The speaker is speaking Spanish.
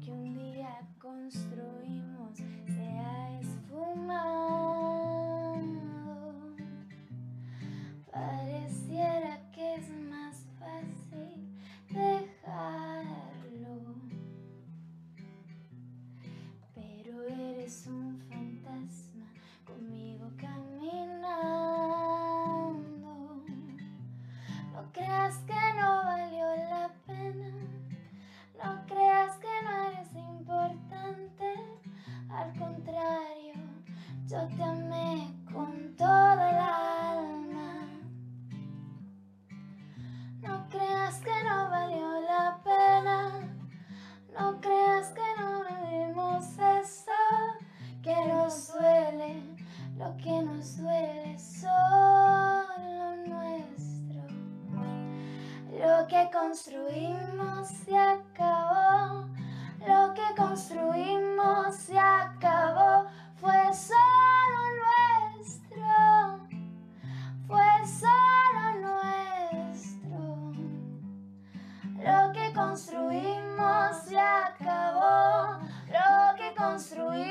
que un día construimos se ha esfumado. Pareciera que es más fácil dejarlo, pero eres un fantasma. Amé con toda el alma. No creas que no valió la pena, no creas que no vivimos eso, que nos duele, lo que nos duele solo nuestro. Lo que construimos se acabó, construimos se acabó, lo que construimos.